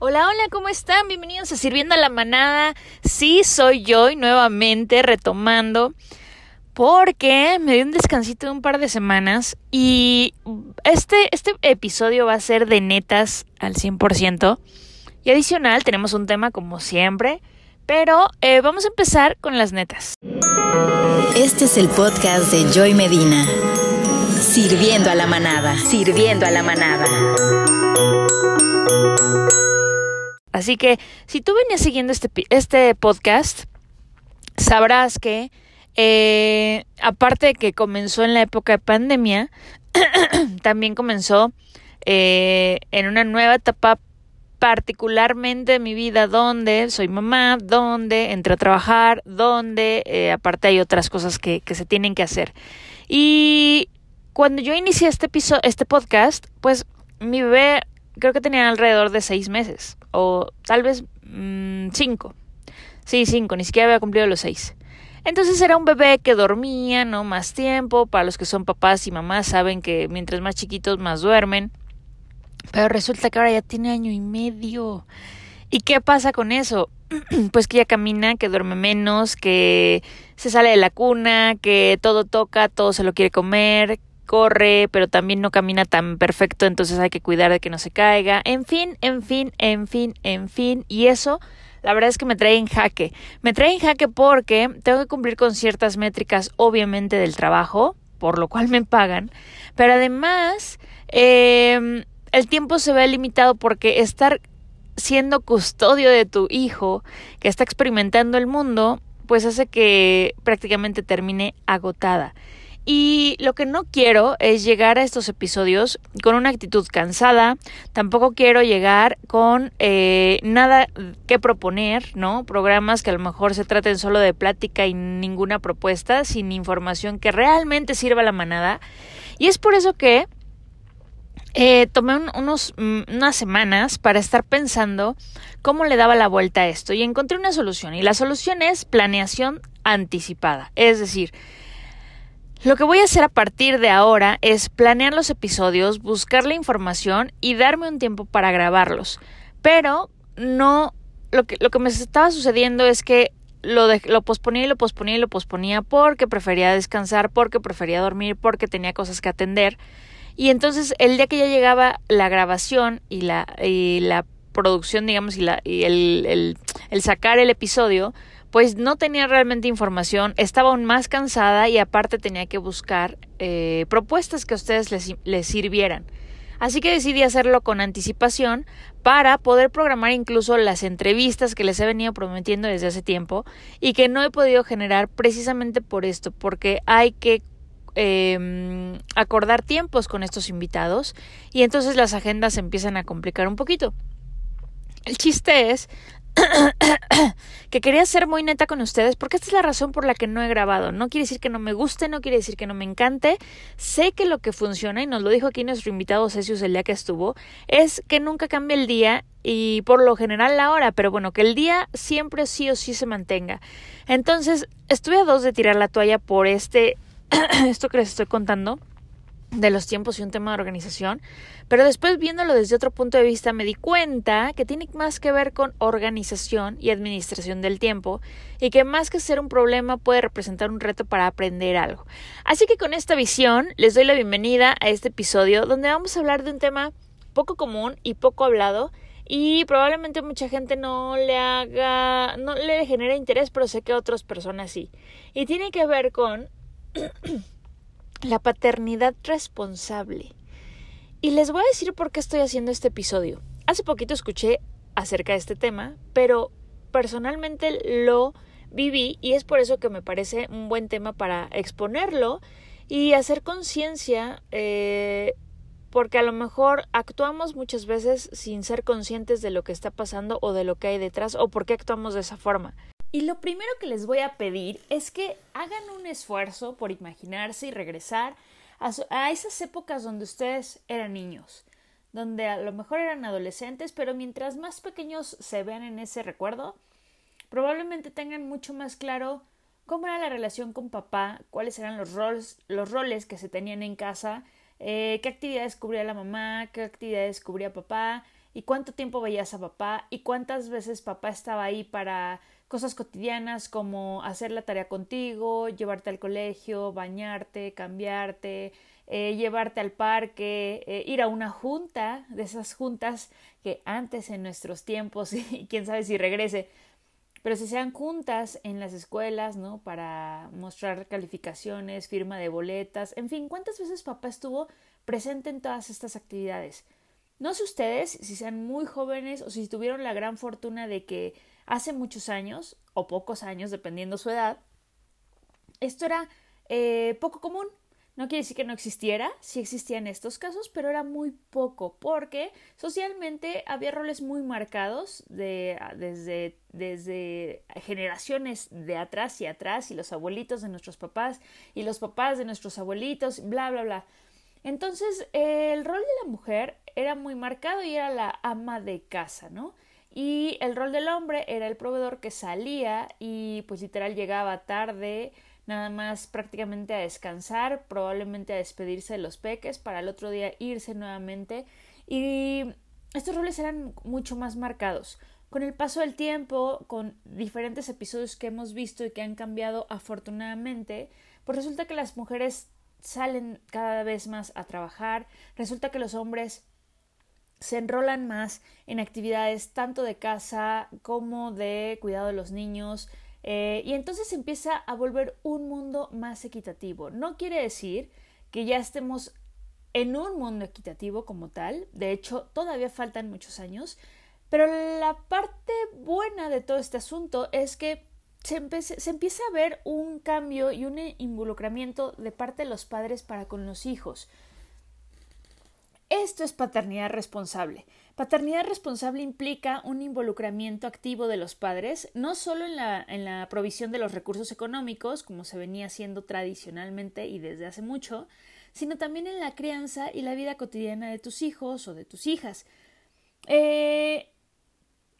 Hola, hola, ¿cómo están? Bienvenidos a Sirviendo a la Manada. Sí, soy yo y nuevamente retomando porque me di un descansito de un par de semanas y este, este episodio va a ser de netas al 100%. Y adicional tenemos un tema como siempre, pero eh, vamos a empezar con las netas. Este es el podcast de Joy Medina. Sirviendo a la manada, sirviendo a la manada. Así que si tú venías siguiendo este, este podcast, sabrás que eh, aparte de que comenzó en la época de pandemia, también comenzó eh, en una nueva etapa particularmente de mi vida donde soy mamá, donde entré a trabajar, donde eh, aparte hay otras cosas que, que, se tienen que hacer. Y cuando yo inicié este, episodio, este podcast, pues mi bebé creo que tenía alrededor de seis meses o tal vez mmm, cinco. Sí, cinco, ni siquiera había cumplido los seis. Entonces era un bebé que dormía, ¿no? Más tiempo. Para los que son papás y mamás saben que mientras más chiquitos más duermen. Pero resulta que ahora ya tiene año y medio. ¿Y qué pasa con eso? pues que ya camina, que duerme menos, que se sale de la cuna, que todo toca, todo se lo quiere comer, corre, pero también no camina tan perfecto, entonces hay que cuidar de que no se caiga. En fin, en fin, en fin, en fin. Y eso, la verdad es que me trae en jaque. Me trae en jaque porque tengo que cumplir con ciertas métricas, obviamente, del trabajo, por lo cual me pagan. Pero además, eh, el tiempo se ve limitado porque estar siendo custodio de tu hijo que está experimentando el mundo, pues hace que prácticamente termine agotada. Y lo que no quiero es llegar a estos episodios con una actitud cansada, tampoco quiero llegar con eh, nada que proponer, ¿no? Programas que a lo mejor se traten solo de plática y ninguna propuesta, sin información que realmente sirva a la manada. Y es por eso que eh, tomé un, unos, unas semanas para estar pensando cómo le daba la vuelta a esto y encontré una solución. Y la solución es planeación anticipada. Es decir, lo que voy a hacer a partir de ahora es planear los episodios, buscar la información y darme un tiempo para grabarlos. Pero no, lo que, lo que me estaba sucediendo es que lo, de, lo posponía y lo posponía y lo posponía porque prefería descansar, porque prefería dormir, porque tenía cosas que atender. Y entonces el día que ya llegaba la grabación y la, y la producción, digamos, y, la, y el, sacar el episodio, pues no tenía realmente información, estaba aún más cansada y aparte tenía que buscar eh, propuestas que a ustedes les, sirvieran. Así que decidí hacerlo con anticipación para poder programar incluso las entrevistas que les he venido prometiendo desde hace tiempo y que no he podido generar precisamente por esto, porque hay que eh, acordar tiempos con estos invitados y entonces las agendas se empiezan a complicar un poquito. El chiste es que quería ser muy neta con ustedes porque esta es la razón por la que no he grabado. No quiere decir que no me guste, no quiere decir que no me encante. Sé que lo que funciona, y nos lo dijo aquí nuestro invitado Cesius el día que estuvo, es que nunca cambie el día y por lo general la hora, pero bueno, que el día siempre sí o sí se mantenga. Entonces, estuve a dos de tirar la toalla por este, esto que les estoy contando de los tiempos y un tema de organización, pero después viéndolo desde otro punto de vista me di cuenta que tiene más que ver con organización y administración del tiempo y que más que ser un problema puede representar un reto para aprender algo. Así que con esta visión les doy la bienvenida a este episodio donde vamos a hablar de un tema poco común y poco hablado y probablemente mucha gente no le haga, no le genera interés, pero sé que otras personas sí. Y tiene que ver con la paternidad responsable. Y les voy a decir por qué estoy haciendo este episodio. Hace poquito escuché acerca de este tema, pero personalmente lo viví y es por eso que me parece un buen tema para exponerlo y hacer conciencia eh, porque a lo mejor actuamos muchas veces sin ser conscientes de lo que está pasando o de lo que hay detrás o por qué actuamos de esa forma. Y lo primero que les voy a pedir es que hagan un esfuerzo por imaginarse y regresar a, esas épocas donde ustedes eran niños, donde a lo mejor eran adolescentes, pero mientras más pequeños se vean en ese recuerdo, probablemente tengan mucho más claro cómo era la relación con papá, cuáles eran los roles, los roles que se tenían en casa, eh, qué actividades cubría la mamá, qué actividades cubría papá, y cuánto tiempo veías a papá y cuántas veces papá estaba ahí para cosas cotidianas como hacer la tarea contigo, llevarte al colegio, bañarte, cambiarte, eh, llevarte al parque, eh, ir a una junta, de esas juntas que antes en nuestros tiempos, y quién sabe si regrese, pero se sean juntas en las escuelas, ¿no? Para mostrar calificaciones, firma de boletas, en fin, ¿cuántas veces papá estuvo presente en todas estas actividades? No sé ustedes si sean muy jóvenes o si tuvieron la gran fortuna de que hace muchos años, o pocos años, dependiendo su edad, esto era eh, poco común. No quiere decir que no existiera, sí existían estos casos, pero era muy poco, porque socialmente había roles muy marcados de, desde, desde generaciones de atrás y atrás, y los abuelitos de nuestros papás, y los papás de nuestros abuelitos, bla, bla, bla. Entonces, el rol de la mujer era muy marcado y era la ama de casa, ¿no? Y el rol del hombre era el proveedor que salía y pues literal llegaba tarde, nada más prácticamente a descansar, probablemente a despedirse de los peques para el otro día irse nuevamente y estos roles eran mucho más marcados. Con el paso del tiempo, con diferentes episodios que hemos visto y que han cambiado afortunadamente, pues resulta que las mujeres salen cada vez más a trabajar, resulta que los hombres se enrolan más en actividades tanto de casa como de cuidado de los niños, eh, y entonces empieza a volver un mundo más equitativo. No quiere decir que ya estemos en un mundo equitativo como tal, de hecho todavía faltan muchos años, pero la parte buena de todo este asunto es que se, se, empieza a ver un cambio y un involucramiento de parte de los padres para con los hijos. Esto es paternidad responsable. Paternidad responsable implica un involucramiento activo de los padres, no solo en la, en la provisión de los recursos económicos, como se venía haciendo tradicionalmente y desde hace mucho, sino también en la crianza y la vida cotidiana de tus hijos o de tus hijas. Eh,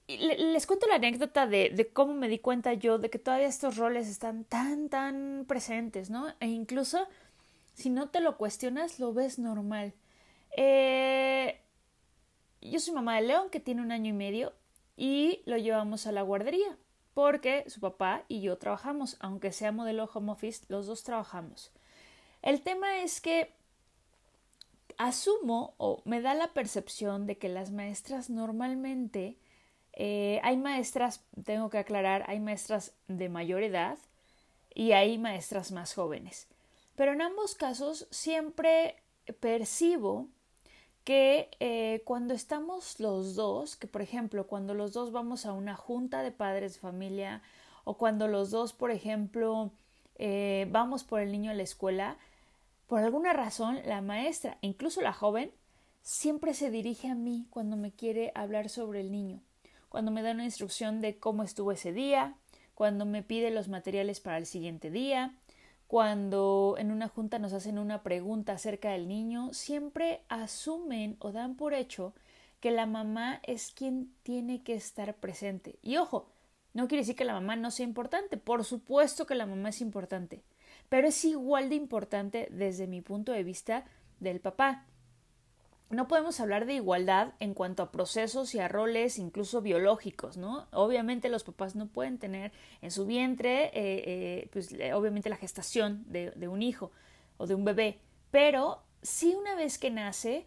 les cuento la anécdota de, de, cómo me di cuenta yo de que todavía estos roles están tan, tan presentes, ¿no? E incluso si no te lo cuestionas, lo ves normal. Eh, yo soy mamá de León, que tiene un año y medio, y lo llevamos a la guardería, porque su papá y yo trabajamos, aunque sea modelo home office, los dos trabajamos. El tema es que asumo o me da la percepción de que las maestras normalmente, eh, hay maestras, tengo que aclarar, hay maestras de mayor edad y hay maestras más jóvenes. Pero en ambos casos siempre percibo que eh, cuando estamos los dos, que por ejemplo, cuando los dos vamos a una junta de padres de familia o cuando los dos, por ejemplo, eh, vamos por el niño a la escuela, por alguna razón la maestra, incluso la joven, siempre se dirige a mí cuando me quiere hablar sobre el niño, cuando me da una instrucción de cómo estuvo ese día, cuando me pide los materiales para el siguiente día, cuando en una junta nos hacen una pregunta acerca del niño, siempre asumen o dan por hecho que la mamá es quien tiene que estar presente. Y ojo, no quiere decir que la mamá no sea importante, por supuesto que la mamá es importante, pero es igual de importante desde mi punto de vista del papá no podemos hablar de igualdad en cuanto a procesos y a roles incluso biológicos, ¿no? Obviamente los papás no pueden tener en su vientre, eh, eh, pues obviamente la gestación de, un hijo o de un bebé, pero sí una vez que nace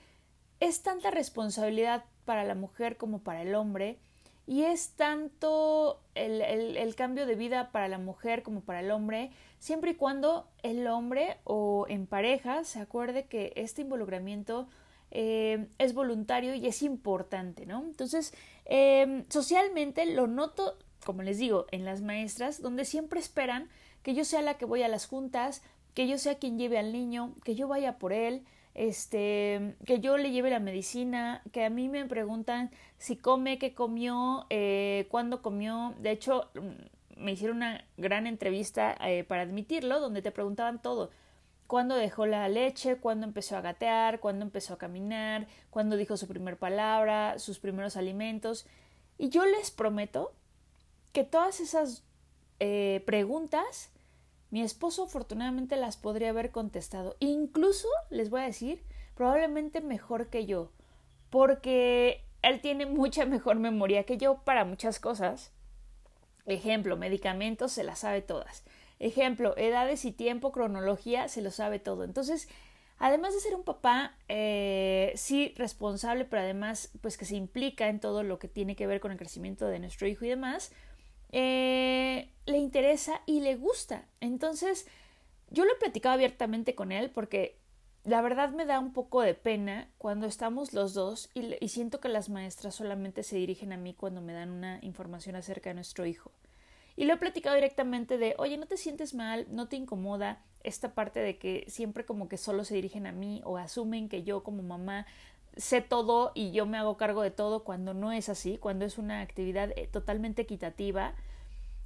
es tanta responsabilidad para la mujer como para el hombre y es tanto el, el, cambio de vida para la mujer como para el hombre, siempre y cuando el hombre o en pareja se acuerde que este involucramiento eh, es voluntario y es importante, ¿no? Entonces, eh, socialmente lo noto, como les digo, en las maestras, donde siempre esperan que yo sea la que voy a las juntas, que yo sea quien lleve al niño, que yo vaya por él, este, que yo le lleve la medicina, que a mí me preguntan si come, qué comió, eh, cuándo comió. De hecho, mm, me hicieron una gran entrevista eh, para admitirlo, donde te preguntaban todo cuándo dejó la leche, cuándo empezó a gatear, cuándo empezó a caminar, cuándo dijo su primer palabra, sus primeros alimentos. Y yo les prometo que todas esas eh, preguntas mi esposo afortunadamente las podría haber contestado. Incluso, les voy a decir, probablemente mejor que yo. Porque él tiene mucha mejor memoria que yo para muchas cosas. Ejemplo, medicamentos se las sabe todas. Ejemplo, edades y tiempo, cronología, se lo sabe todo. Entonces, además de ser un papá, eh, sí responsable, pero además, pues que se implica en todo lo que tiene que ver con el crecimiento de nuestro hijo y demás, eh, le interesa y le gusta. Entonces, yo lo he platicado abiertamente con él porque la verdad me da un poco de pena cuando estamos los dos y, y, siento que las maestras solamente se dirigen a mí cuando me dan una información acerca de nuestro hijo. Y lo he platicado directamente de, oye, ¿no te sientes mal? ¿No te incomoda esta parte de que siempre como que solo se dirigen a mí o asumen que yo como mamá sé todo y yo me hago cargo de todo cuando no es así, cuando es una actividad eh, totalmente equitativa?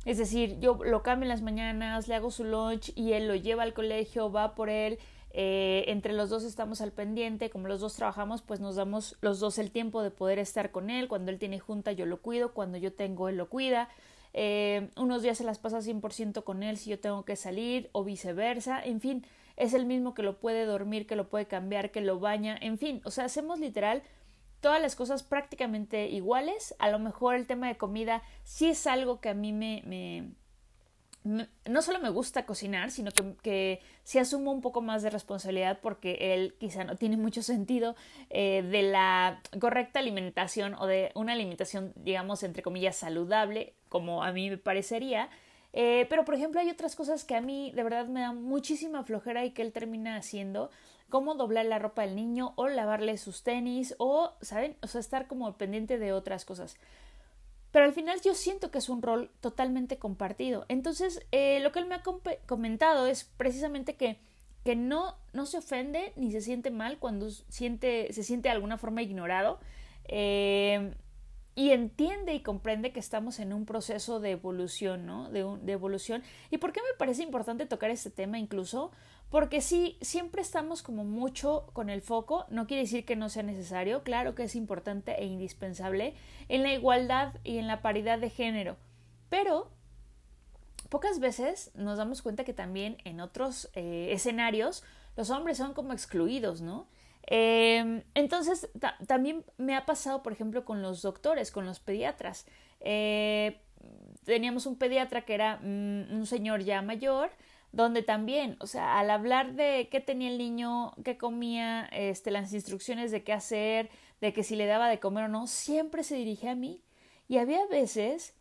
Es decir, yo lo cambio en las mañanas, le hago su lunch y él lo lleva al colegio, va por él, eh, entre los dos estamos al pendiente, como los dos trabajamos, pues nos damos los dos el tiempo de poder estar con él, cuando él tiene junta yo lo cuido, cuando yo tengo él lo cuida, eh, unos días se las pasa 100% con él si yo tengo que salir o viceversa, en fin, es el mismo que lo puede dormir, que lo puede cambiar, que lo baña, en fin, o sea, hacemos literal todas las cosas prácticamente iguales, a lo mejor el tema de comida sí es algo que a mí me, no solo me gusta cocinar, sino que, que sí asumo un poco más de responsabilidad porque él quizá no tiene mucho sentido eh, de la correcta alimentación o de una alimentación, digamos, entre comillas, saludable, como a mí me parecería. Eh, pero, por ejemplo, hay otras cosas que a mí de verdad me dan muchísima flojera y que él termina haciendo, como doblar la ropa del niño o lavarle sus tenis o, ¿saben? O sea, estar como pendiente de otras cosas. Pero al final yo siento que es un rol totalmente compartido. Entonces, eh, lo que él me ha comentado es precisamente que, que no, no se ofende ni se siente mal cuando siente, se siente de alguna forma ignorado. Eh, y entiende y comprende que estamos en un proceso de evolución, ¿no? De, de, evolución. ¿Y por qué me parece importante tocar este tema incluso? Porque sí, siempre estamos como mucho con el foco, no quiere decir que no sea necesario, claro que es importante e indispensable en la igualdad y en la paridad de género, pero pocas veces nos damos cuenta que también en otros eh, escenarios los hombres son como excluidos, ¿no? Eh, entonces, también me ha pasado, por ejemplo, con los doctores, con los pediatras. Eh, teníamos un pediatra que era mm, un señor ya mayor, donde también, o sea, al hablar de qué tenía el niño, qué comía, este, las instrucciones de qué hacer, de que si le daba de comer o no, siempre se dirigía a mí. Y había veces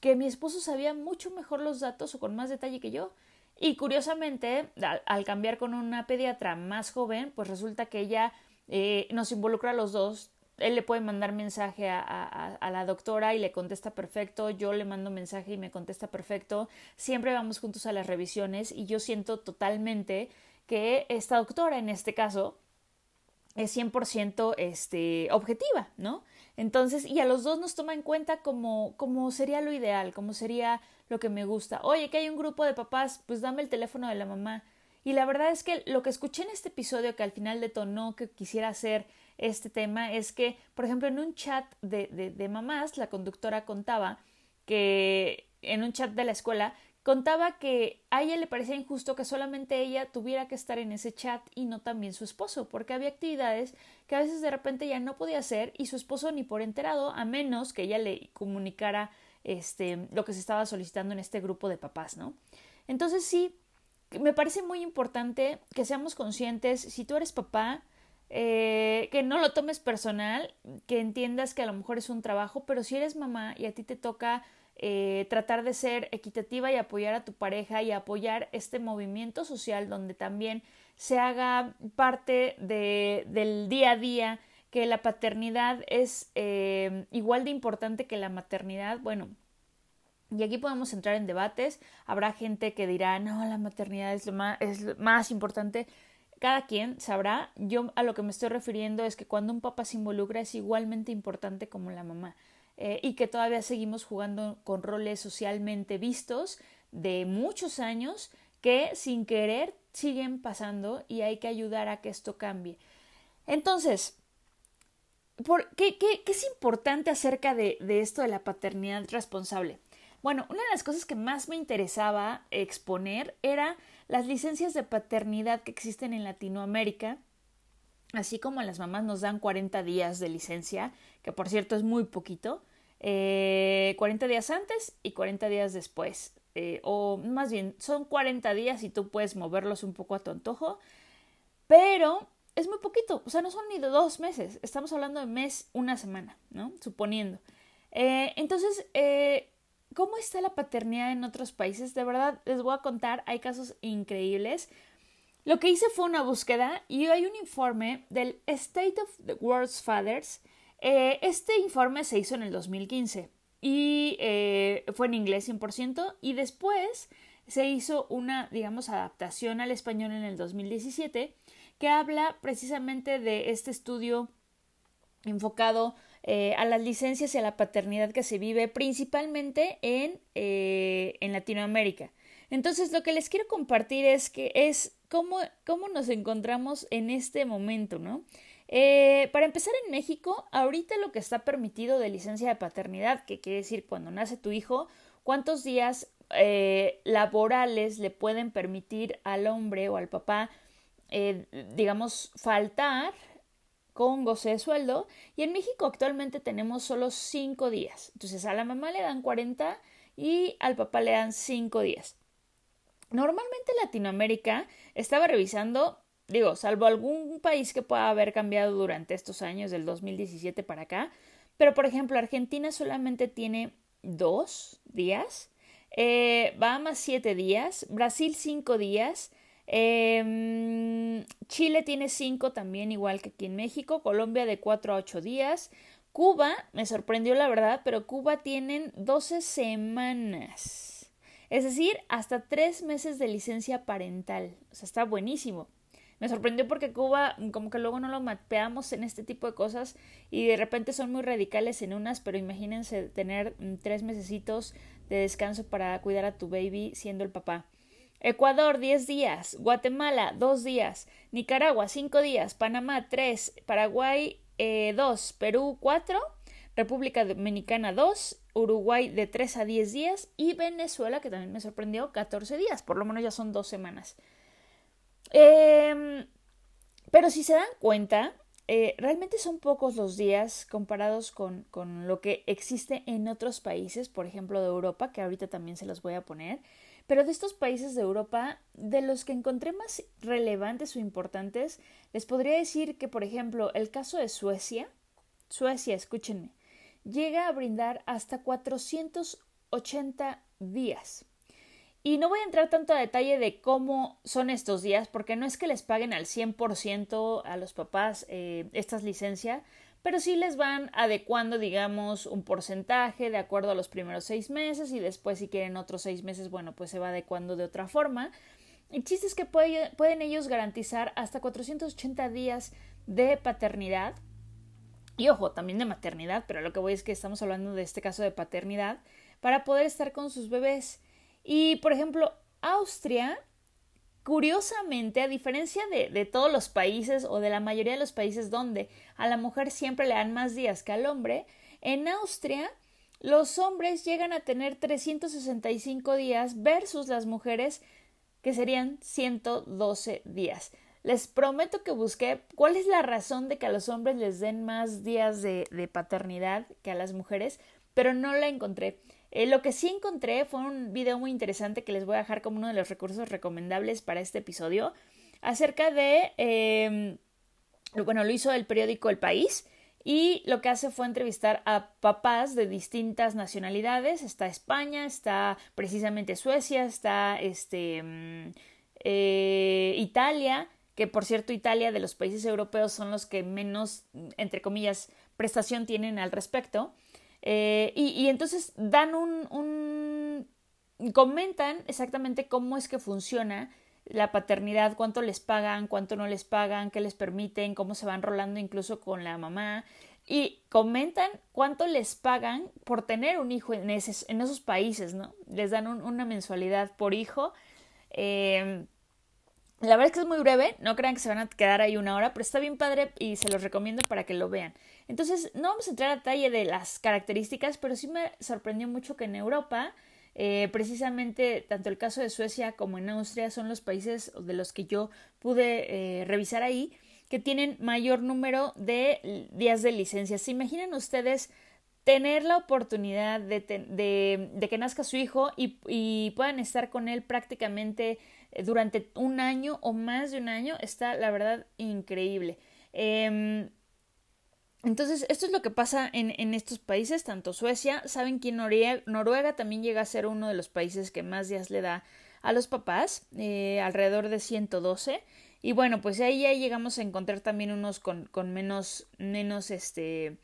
que mi esposo sabía mucho mejor los datos o con más detalle que yo. Y curiosamente, al, cambiar con una pediatra más joven, pues resulta que ella eh, nos involucra a los dos. Él le puede mandar mensaje a, a, la doctora y le contesta perfecto, yo le mando mensaje y me contesta perfecto, siempre vamos juntos a las revisiones y yo siento totalmente que esta doctora en este caso es 100% este, objetiva, ¿no? Entonces, y a los dos nos toma en cuenta como, como sería lo ideal, como sería lo que me gusta. Oye, que hay un grupo de papás, pues dame el teléfono de la mamá. Y la verdad es que lo que escuché en este episodio que al final detonó que quisiera hacer este tema es que, por ejemplo, en un chat de, de, mamás, la conductora contaba que en un chat de la escuela contaba que a ella le parecía injusto que solamente ella tuviera que estar en ese chat y no también su esposo, porque había actividades que a veces de repente ella no podía hacer y su esposo ni por enterado, a menos que ella le comunicara este lo que se estaba solicitando en este grupo de papás, ¿no? Entonces sí, me parece muy importante que seamos conscientes, si tú eres papá, eh, que no lo tomes personal, que entiendas que a lo mejor es un trabajo, pero si eres mamá y a ti te toca eh, tratar de ser equitativa y apoyar a tu pareja y apoyar este movimiento social donde también se haga parte de, del día a día, que la paternidad es eh, igual de importante que la maternidad, bueno, y aquí podemos entrar en debates. Habrá gente que dirá, no, la maternidad es lo más, es lo más importante cada quien sabrá, yo a lo que me estoy refiriendo es que cuando un papá se involucra es igualmente importante como la mamá eh, y que todavía seguimos jugando con roles socialmente vistos de muchos años que sin querer siguen pasando y hay que ayudar a que esto cambie. Entonces, ¿por qué, qué, qué es importante acerca de, de esto de la paternidad responsable? Bueno, una de las cosas que más me interesaba exponer era las licencias de paternidad que existen en Latinoamérica así como las mamás nos dan 40 días de licencia, que por cierto es muy poquito, eh, 40 días antes y 40 días después. Eh, o más bien, son 40 días y tú puedes moverlos un poco a tu antojo, pero es muy poquito, o sea, no son ni de dos meses, estamos hablando de mes, una semana, ¿no? Suponiendo. Eh, entonces, eh, ¿cómo está la paternidad en otros países? De verdad, les voy a contar, hay casos increíbles. Lo que hice fue una búsqueda y hay un informe del State of the World's Fathers. Eh, este informe se hizo en el 2015 y fue en inglés 100% y después se hizo una, digamos, adaptación al español en el 2017 que habla precisamente de este estudio enfocado eh, a las licencias y a la paternidad que se vive principalmente en, eh, en Latinoamérica. Entonces, lo que les quiero compartir es que es cómo, cómo nos encontramos en este momento, ¿no? Eh, para empezar en México, ahorita lo que está permitido de licencia de paternidad, que quiere decir cuando nace tu hijo, cuántos días laborales le pueden permitir al hombre o al papá eh, digamos, faltar con goce de sueldo y en México actualmente tenemos solo cinco días. Entonces a la mamá le dan 40 y al papá le dan cinco días. Normalmente Latinoamérica estaba revisando, digo, salvo algún país que pueda haber cambiado durante estos años del 2017 para acá, pero por ejemplo Argentina solamente tiene dos días, eh, Bahamas siete días, Brasil cinco días, eh, Chile tiene cinco también, igual que aquí en México. Colombia de cuatro a ocho días. Cuba, me sorprendió la verdad, pero Cuba tienen 12 semanas. Es decir, hasta tres meses de licencia parental. O sea, está buenísimo. Me sorprendió porque Cuba, como que luego no lo mapeamos en este tipo de cosas y de repente son muy radicales en unas, pero imagínense tener mm, tres mesecitos de descanso para cuidar a tu baby siendo el papá. Ecuador 10 días, Guatemala 2 días, Nicaragua 5 días, Panamá 3, Paraguay 2, eh, Perú 4, República Dominicana 2, Uruguay de 3 a 10 días. Y Venezuela, que también me sorprendió, 14 días, por lo menos ya son dos semanas. Em, pero si se dan cuenta, eh, realmente son pocos los días comparados con, con lo que existe en otros países, por ejemplo de Europa, que ahorita también se los voy a poner. Pero de estos países de Europa, de los que encontré más relevantes o importantes, les podría decir que, por ejemplo, el caso de Suecia, Suecia, escúchenme, llega a brindar hasta 480 días. Y no voy a entrar tanto a detalle de cómo son estos días, porque no es que les paguen al 100% a los papás eh, estas licencias, pero sí les van adecuando, digamos, un porcentaje de acuerdo a los primeros seis meses y después si quieren otros seis meses, bueno, pues se va adecuando de otra forma. El chiste es que pueden ellos garantizar hasta 480 días de paternidad y ojo, también de maternidad, pero lo que voy es que estamos hablando de este caso de paternidad para poder estar con sus bebés. Y por ejemplo, Austria Curiosamente, a diferencia de, todos los países o de la mayoría de los países donde a la mujer siempre le dan más días que al hombre, en Austria los hombres llegan a tener 365 días versus las mujeres que serían 112 días. Les prometo que busqué cuál es la razón de que a los hombres les den más días de paternidad que a las mujeres, pero no la encontré. Eh, lo que sí encontré fue un video muy interesante que les voy a dejar como uno de los recursos recomendables para este episodio acerca de, eh, bueno, lo hizo el periódico El País y lo que hace fue entrevistar a papás de distintas nacionalidades. Está España, está precisamente Suecia, está este, mm, eh, Italia, que por cierto Italia de los países europeos son los que menos, entre comillas, prestación tienen al respecto. Eh, y, entonces dan un, comentan exactamente cómo es que funciona la paternidad, cuánto les pagan, cuánto no les pagan, qué les permiten, cómo se van rolando incluso con la mamá y comentan cuánto les pagan por tener un hijo en, en esos países, ¿no? Les dan una mensualidad por hijo. Eh, la verdad es que es muy breve, no crean que se van a quedar ahí una hora, pero está bien padre y se los recomiendo para que lo vean. Entonces, no vamos a entrar a detalle de las características, pero sí me sorprendió mucho que en Europa, eh, precisamente tanto el caso de Suecia como en Austria son los países de los que yo pude eh, revisar ahí, que tienen mayor número de días de licencia. ¿Se imaginan ustedes tener la oportunidad de, de, que nazca su hijo y, puedan estar con él prácticamente durante un año o más de un año? Está, la verdad, increíble. Em, entonces, esto es lo que pasa en, en, estos países, tanto Suecia, saben que Noruega, Noruega, también llega a ser uno de los países que más días le da a los papás, eh, alrededor de 112. Y bueno, pues ahí ya llegamos a encontrar también unos con, con menos, menos, este,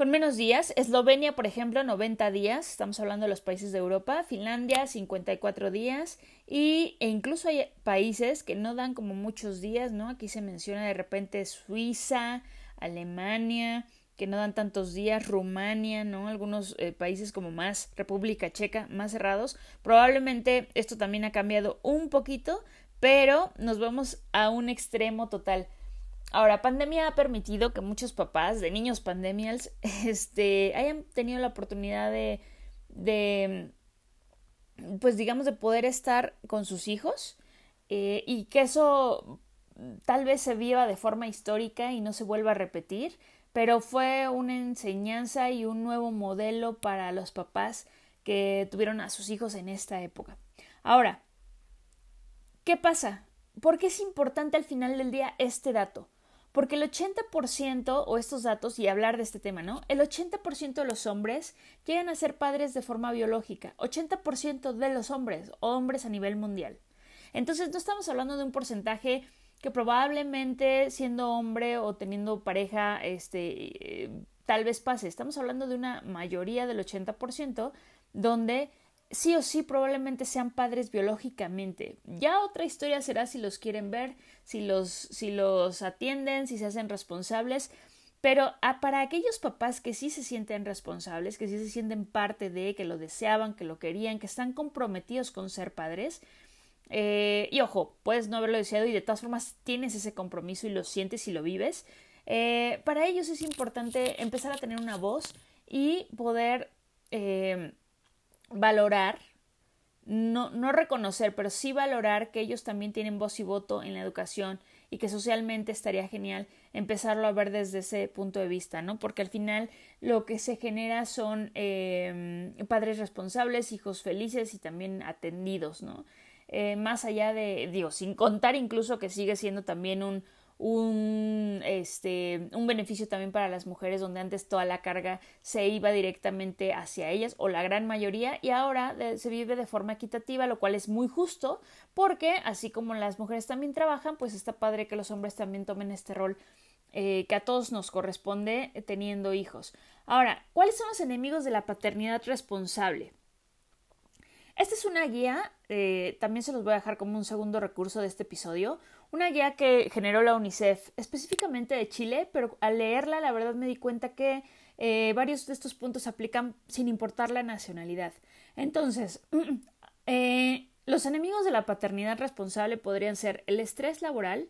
con menos días. Eslovenia, por ejemplo, 90 días. Estamos hablando de los países de Europa. Finlandia, 54 días. Y, e incluso hay países que no dan como muchos días, ¿no? Aquí se menciona de repente Suiza, Alemania, que no dan tantos días, Rumania, ¿no? Algunos eh, países como más República Checa, más cerrados. Probablemente esto también ha cambiado un poquito, pero nos vamos a un extremo total. Ahora, pandemia ha permitido que muchos papás de niños pandemials este, hayan tenido la oportunidad de, de pues digamos, de poder estar con sus hijos eh, y que eso tal vez se viva de forma histórica y no se vuelva a repetir pero fue una enseñanza y un nuevo modelo para los papás que tuvieron a sus hijos en esta época. Ahora, ¿qué pasa? ¿Por qué es importante al final del día este dato? Porque el 80% o estos datos, y hablar de este tema, ¿no? El 80% de los hombres llegan a ser padres de forma biológica, 80% de los hombres, hombres a nivel mundial. Entonces no estamos hablando de un porcentaje que probablemente siendo hombre o teniendo pareja, este, eh, tal vez pase. Estamos hablando de una mayoría del 80%, donde sí o sí probablemente sean padres biológicamente. Ya otra historia será si los quieren ver, si los, si los atienden, si se hacen responsables. Pero ah, para aquellos papás que sí se sienten responsables, que sí se sienten parte de, que lo deseaban, que lo querían, que están comprometidos con ser padres, eh, y ojo, puedes no haberlo deseado y de todas formas tienes ese compromiso y lo sientes y lo vives. Eh, para ellos es importante empezar a tener una voz y poder eh, valorar, no, no reconocer, pero sí valorar que ellos también tienen voz y voto en la educación y que socialmente estaría genial empezarlo a ver desde ese punto de vista, ¿no? Porque al final lo que se genera son padres responsables, hijos felices y también atendidos, ¿no? Eh, más allá de, digo, sin contar incluso que sigue siendo también un, un, este, un beneficio también para las mujeres donde antes toda la carga se iba directamente hacia ellas o la gran mayoría y ahora se vive de forma equitativa lo cual es muy justo porque así como las mujeres también trabajan pues está padre que los hombres también tomen este rol eh, que a todos nos corresponde teniendo hijos. Ahora, ¿cuáles son los enemigos de la paternidad responsable? Esta es una guía, eh, también se los voy a dejar como un segundo recurso de este episodio, una guía que generó la UNICEF, específicamente de Chile, pero al leerla la verdad me di cuenta que eh, varios de estos puntos aplican sin importar la nacionalidad. Entonces, eh, los enemigos de la paternidad responsable podrían ser el estrés laboral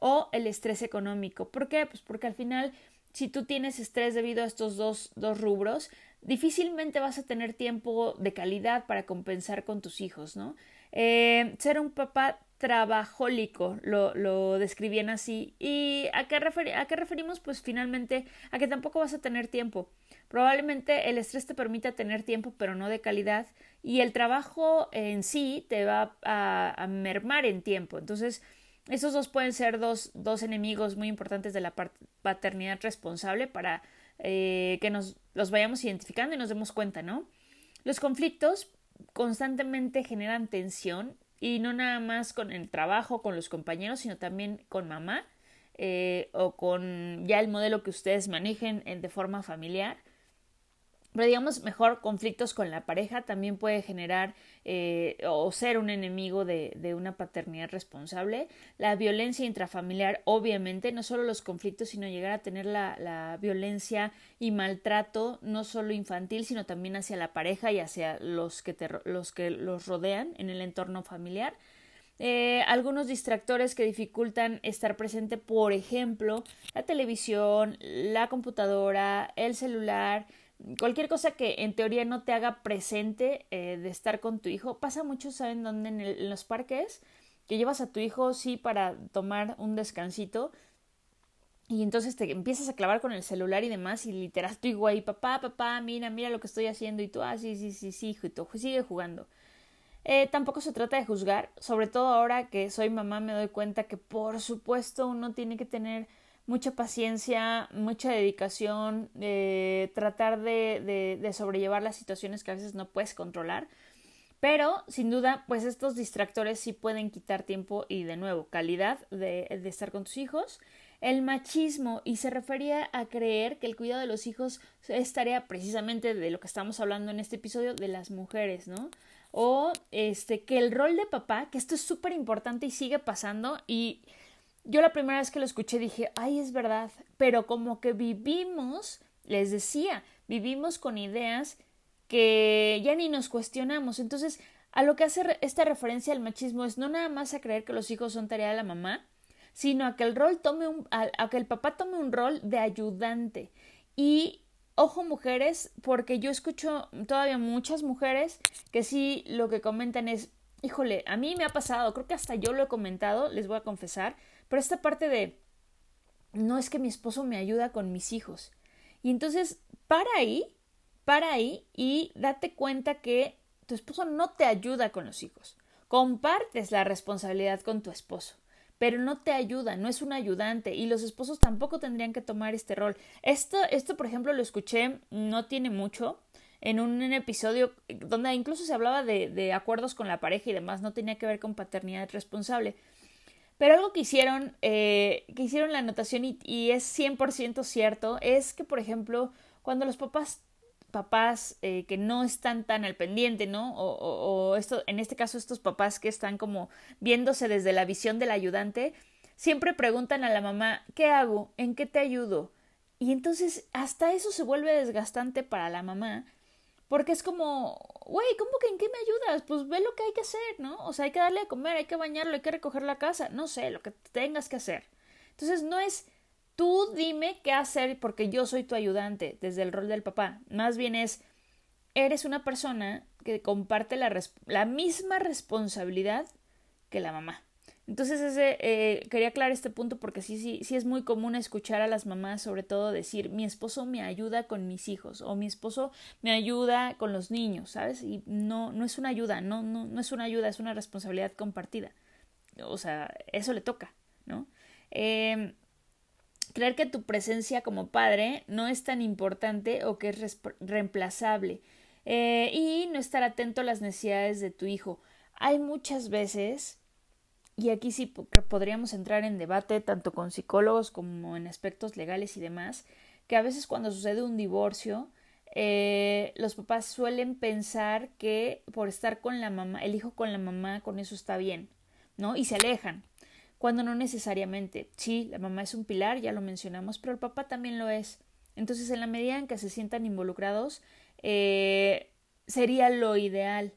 o el estrés económico. ¿Por qué? Pues porque al final si tú tienes estrés debido a estos dos, dos rubros, difícilmente vas a tener tiempo de calidad para compensar con tus hijos, ¿no? Eh, ser un papá trabajólico, lo, lo describían así. ¿Y a qué, a qué referimos? Pues finalmente a que tampoco vas a tener tiempo. Probablemente el estrés te permita tener tiempo, pero no de calidad, y el trabajo en sí te va a, mermar en tiempo. Entonces, esos dos pueden ser dos, dos enemigos muy importantes de la paternidad responsable para eh, que nos los vayamos identificando y nos demos cuenta, ¿no? Los conflictos constantemente generan tensión y no nada más con el trabajo, con los compañeros, sino también con mamá eh, o con ya el modelo que ustedes manejen eh, de forma familiar. Pero digamos, mejor conflictos con la pareja también puede generar eh, o ser un enemigo de, una paternidad responsable. La violencia intrafamiliar, obviamente, no solo los conflictos, sino llegar a tener la, la violencia y maltrato, no solo infantil, sino también hacia la pareja y hacia los que, te, los, que los rodean en el entorno familiar. Eh, algunos distractores que dificultan estar presente, por ejemplo, la televisión, la computadora, el celular, cualquier cosa que en teoría no te haga presente eh, de estar con tu hijo. Pasa mucho, ¿saben dónde? En, los parques. que llevas a tu hijo, sí, para tomar un descansito, y entonces te empiezas a clavar con el celular y demás, y literal tu hijo ahí, papá, papá, mira, mira lo que estoy haciendo, y tú, ah, sí, sí, sí, sí, hijo, y tú sigue jugando. Eh, tampoco se trata de juzgar, sobre todo ahora que soy mamá me doy cuenta que por supuesto uno tiene que tener mucha paciencia, mucha dedicación, eh, tratar de, de, sobrellevar las situaciones que a veces no puedes controlar. Pero, sin duda, pues estos distractores sí pueden quitar tiempo y, de nuevo, calidad de, de estar con tus hijos. El machismo, y se refería a creer que el cuidado de los hijos es tarea precisamente de lo que estamos hablando en este episodio de las mujeres, ¿no? O este, que el rol de papá, que esto es súper importante y sigue pasando, y yo la primera vez que lo escuché dije, ay, es verdad, pero como que vivimos, les decía, vivimos con ideas que ya ni nos cuestionamos. Entonces, a lo que hace esta referencia al machismo es no nada más a creer que los hijos son tarea de la mamá, sino a que el rol tome un, a, a que el papá tome un rol de ayudante. Y ojo mujeres, porque yo escucho todavía muchas mujeres que sí lo que comentan es, híjole, a mí me ha pasado, creo que hasta yo lo he comentado, les voy a confesar, pero esta parte de no es que mi esposo me ayuda con mis hijos. Y entonces, para ahí, para ahí y date cuenta que tu esposo no te ayuda con los hijos. Compartes la responsabilidad con tu esposo, pero no te ayuda, no es un ayudante y los esposos tampoco tendrían que tomar este rol. Esto, esto por ejemplo, lo escuché no tiene mucho en un, episodio donde incluso se hablaba de, de acuerdos con la pareja y demás, no tenía que ver con paternidad responsable. Pero algo que hicieron, eh, que hicieron la anotación y, y es 100% cierto, es que, por ejemplo, cuando los papás papás eh, que no están tan al pendiente, ¿no? O, o, o, esto, en este caso, estos papás que están como viéndose desde la visión del ayudante, siempre preguntan a la mamá, ¿qué hago? ¿En qué te ayudo? Y entonces hasta eso se vuelve desgastante para la mamá porque es como, güey, ¿cómo que en qué me ayudas? Pues ve lo que hay que hacer, ¿no? O sea, hay que darle a comer, hay que bañarlo, hay que recoger la casa, no sé, lo que tengas que hacer. Entonces no es tú dime qué hacer porque yo soy tu ayudante desde el rol del papá. Más bien es, eres una persona que comparte la, la misma responsabilidad que la mamá. Entonces, ese, eh, quería aclarar este punto porque sí, sí, sí es muy común escuchar a las mamás, sobre todo, decir mi esposo me ayuda con mis hijos o mi esposo me ayuda con los niños, ¿sabes? Y no, no es una ayuda, no, no, no es una ayuda, es una responsabilidad compartida. O sea, eso le toca, ¿no? Eh, creer que tu presencia como padre no es tan importante o que es reemplazable eh, y no estar atento a las necesidades de tu hijo. Hay muchas veces y aquí sí podríamos entrar en debate tanto con psicólogos como en aspectos legales y demás, que a veces cuando sucede un divorcio, eh, los papás suelen pensar que por estar con la mamá, el hijo con la mamá, con eso está bien, ¿no? Y se alejan, cuando no necesariamente. Sí, la mamá es un pilar, ya lo mencionamos, pero el papá también lo es. Entonces, en la medida en que se sientan involucrados, eh, sería lo ideal.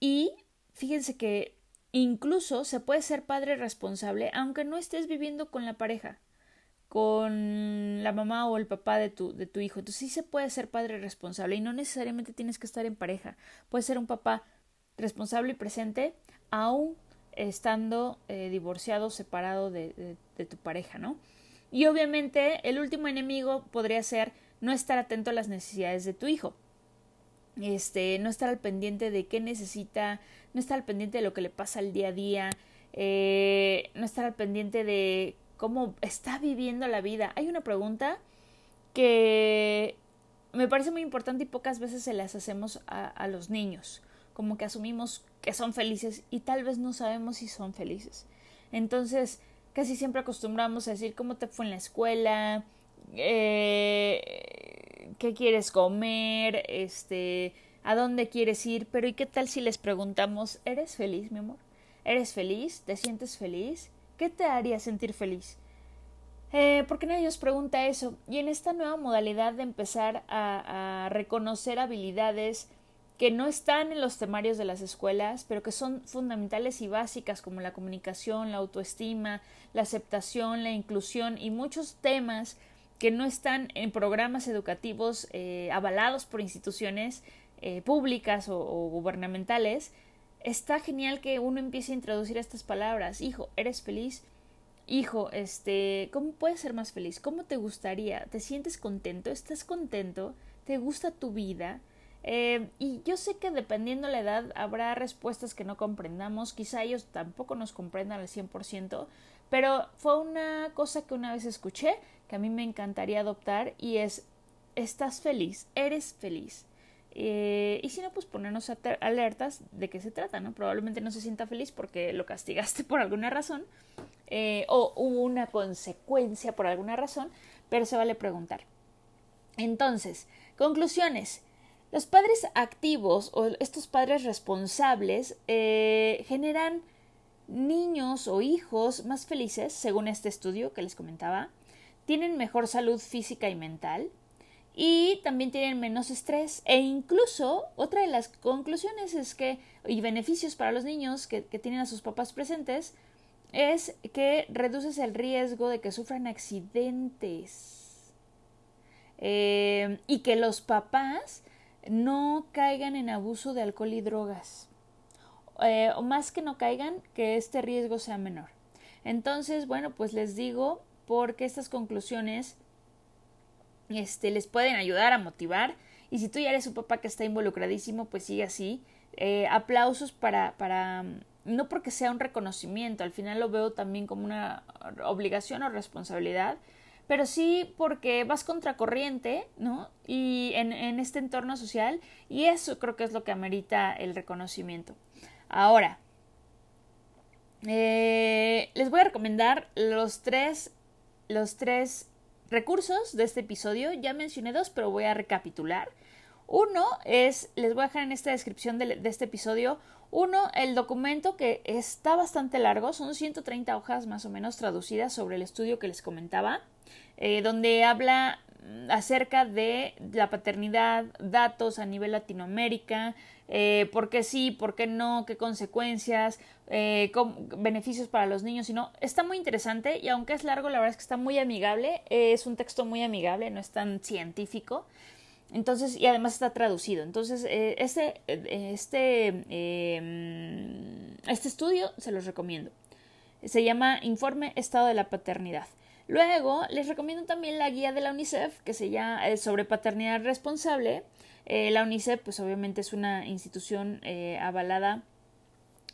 Y fíjense que Incluso se puede ser padre responsable aunque no estés viviendo con la pareja, con la mamá o el papá de tu, de tu hijo. Entonces sí se puede ser padre responsable y no necesariamente tienes que estar en pareja. Puedes ser un papá responsable y presente aún estando eh, divorciado, separado de, de, de tu pareja, ¿no? Y obviamente el último enemigo podría ser no estar atento a las necesidades de tu hijo este, no estar al pendiente de qué necesita, no estar al pendiente de lo que le pasa al día a día, eh, no estar al pendiente de cómo está viviendo la vida. Hay una pregunta que me parece muy importante y pocas veces se las hacemos a, a los niños, como que asumimos que son felices y tal vez no sabemos si son felices. Entonces, casi siempre acostumbramos a decir cómo te fue en la escuela, eh, qué quieres comer, este, a dónde quieres ir, pero ¿y qué tal si les preguntamos, ¿eres feliz, mi amor? ¿Eres feliz? ¿Te sientes feliz? ¿Qué te haría sentir feliz? Eh, porque nadie nos pregunta eso. Y en esta nueva modalidad de empezar a, a reconocer habilidades que no están en los temarios de las escuelas, pero que son fundamentales y básicas como la comunicación, la autoestima, la aceptación, la inclusión y muchos temas que no están en programas educativos eh, avalados por instituciones eh, públicas o, gubernamentales, está genial que uno empiece a introducir estas palabras. Hijo, ¿eres feliz? Hijo, este, ¿cómo puedes ser más feliz? ¿Cómo te gustaría? ¿Te sientes contento? ¿Estás contento? ¿Te gusta tu vida? Eh, y yo sé que dependiendo la edad habrá respuestas que no comprendamos, quizá ellos tampoco nos comprendan al 100%, pero fue una cosa que una vez escuché que a mí me encantaría adoptar y es, estás feliz, eres feliz. Eh, y si no, pues ponernos alertas de qué se trata, ¿no? Probablemente no se sienta feliz porque lo castigaste por alguna razón eh, o hubo una consecuencia por alguna razón, pero se vale preguntar. Entonces, conclusiones. Los padres activos o estos padres responsables eh, generan niños o hijos más felices, según este estudio que les comentaba, tienen mejor salud física y mental, y también tienen menos estrés. E incluso otra de las conclusiones es que y beneficios para los niños que, tienen a sus papás presentes es que reduces el riesgo de que sufran accidentes. Eh, y que los papás no caigan en abuso de alcohol y drogas. Eh, o más que no caigan que este riesgo sea menor. Entonces bueno pues les digo porque estas conclusiones este, les pueden ayudar a motivar. Y si tú ya eres un papá que está involucradísimo, pues sigue así. Eh, aplausos para, para, no porque sea un reconocimiento, al final lo veo también como una obligación o responsabilidad, pero sí porque vas contracorriente, ¿no? Y en, en este entorno social, y eso creo que es lo que amerita el reconocimiento. Ahora, eh, les voy a recomendar los tres, los tres recursos de este episodio. Ya mencioné dos, pero voy a recapitular. Uno es, les voy a dejar en esta descripción de, este episodio, uno, el documento que está bastante largo, son 130 hojas más o menos traducidas sobre el estudio que les comentaba, eh, donde habla mm, acerca de la paternidad, datos a nivel Latinoamérica, eh, por qué sí, por qué no, qué consecuencias, eh, beneficios para los niños, sino está muy interesante y aunque es largo, la verdad es que está muy amigable, es un texto muy amigable, no es tan científico. Entonces, y además está traducido. Entonces, eh, este, este, em, este estudio se los recomiendo. Se llama Informe Estado de la Paternidad. Luego, les recomiendo también la guía de la UNICEF que se llama sobre paternidad responsable eh, la UNICEF, pues obviamente es una institución eh, avalada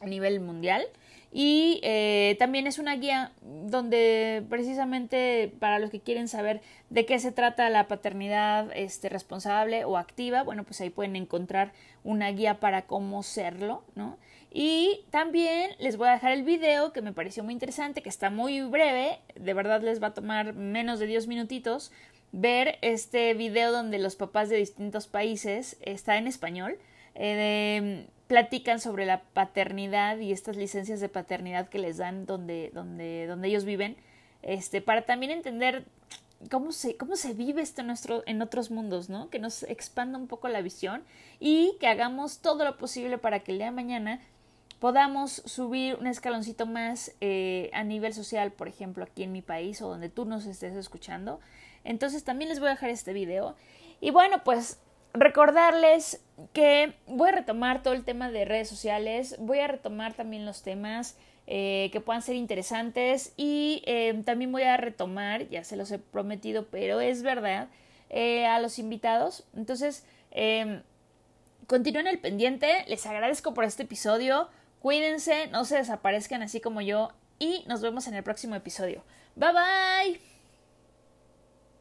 a nivel mundial y eh, también es una guía donde precisamente para los que quieren saber de qué se trata la paternidad este, responsable o activa, bueno, pues ahí pueden encontrar una guía para cómo serlo, ¿no? Y también les voy a dejar el video que me pareció muy interesante, que está muy breve, de verdad les va a tomar menos de 10 minutitos, ver este video donde los papás de distintos países, está en español, eh, platican sobre la paternidad y estas licencias de paternidad que les dan donde, donde, donde ellos viven, este, para también entender cómo se, cómo se vive esto en, nuestro, en otros mundos, ¿no? Que nos expanda un poco la visión y que hagamos todo lo posible para que el día de mañana podamos subir un escaloncito más eh, a nivel social, por ejemplo, aquí en mi país o donde tú nos estés escuchando, entonces también les voy a dejar este video. Y bueno, pues recordarles que voy a retomar todo el tema de redes sociales, voy a retomar también los temas eh, que puedan ser interesantes y eh, también voy a retomar, ya se los he prometido, pero es verdad, eh, a los invitados. Entonces, em, continúen el pendiente, les agradezco por este episodio, cuídense, no se desaparezcan así como yo y nos vemos en el próximo episodio. Bye bye.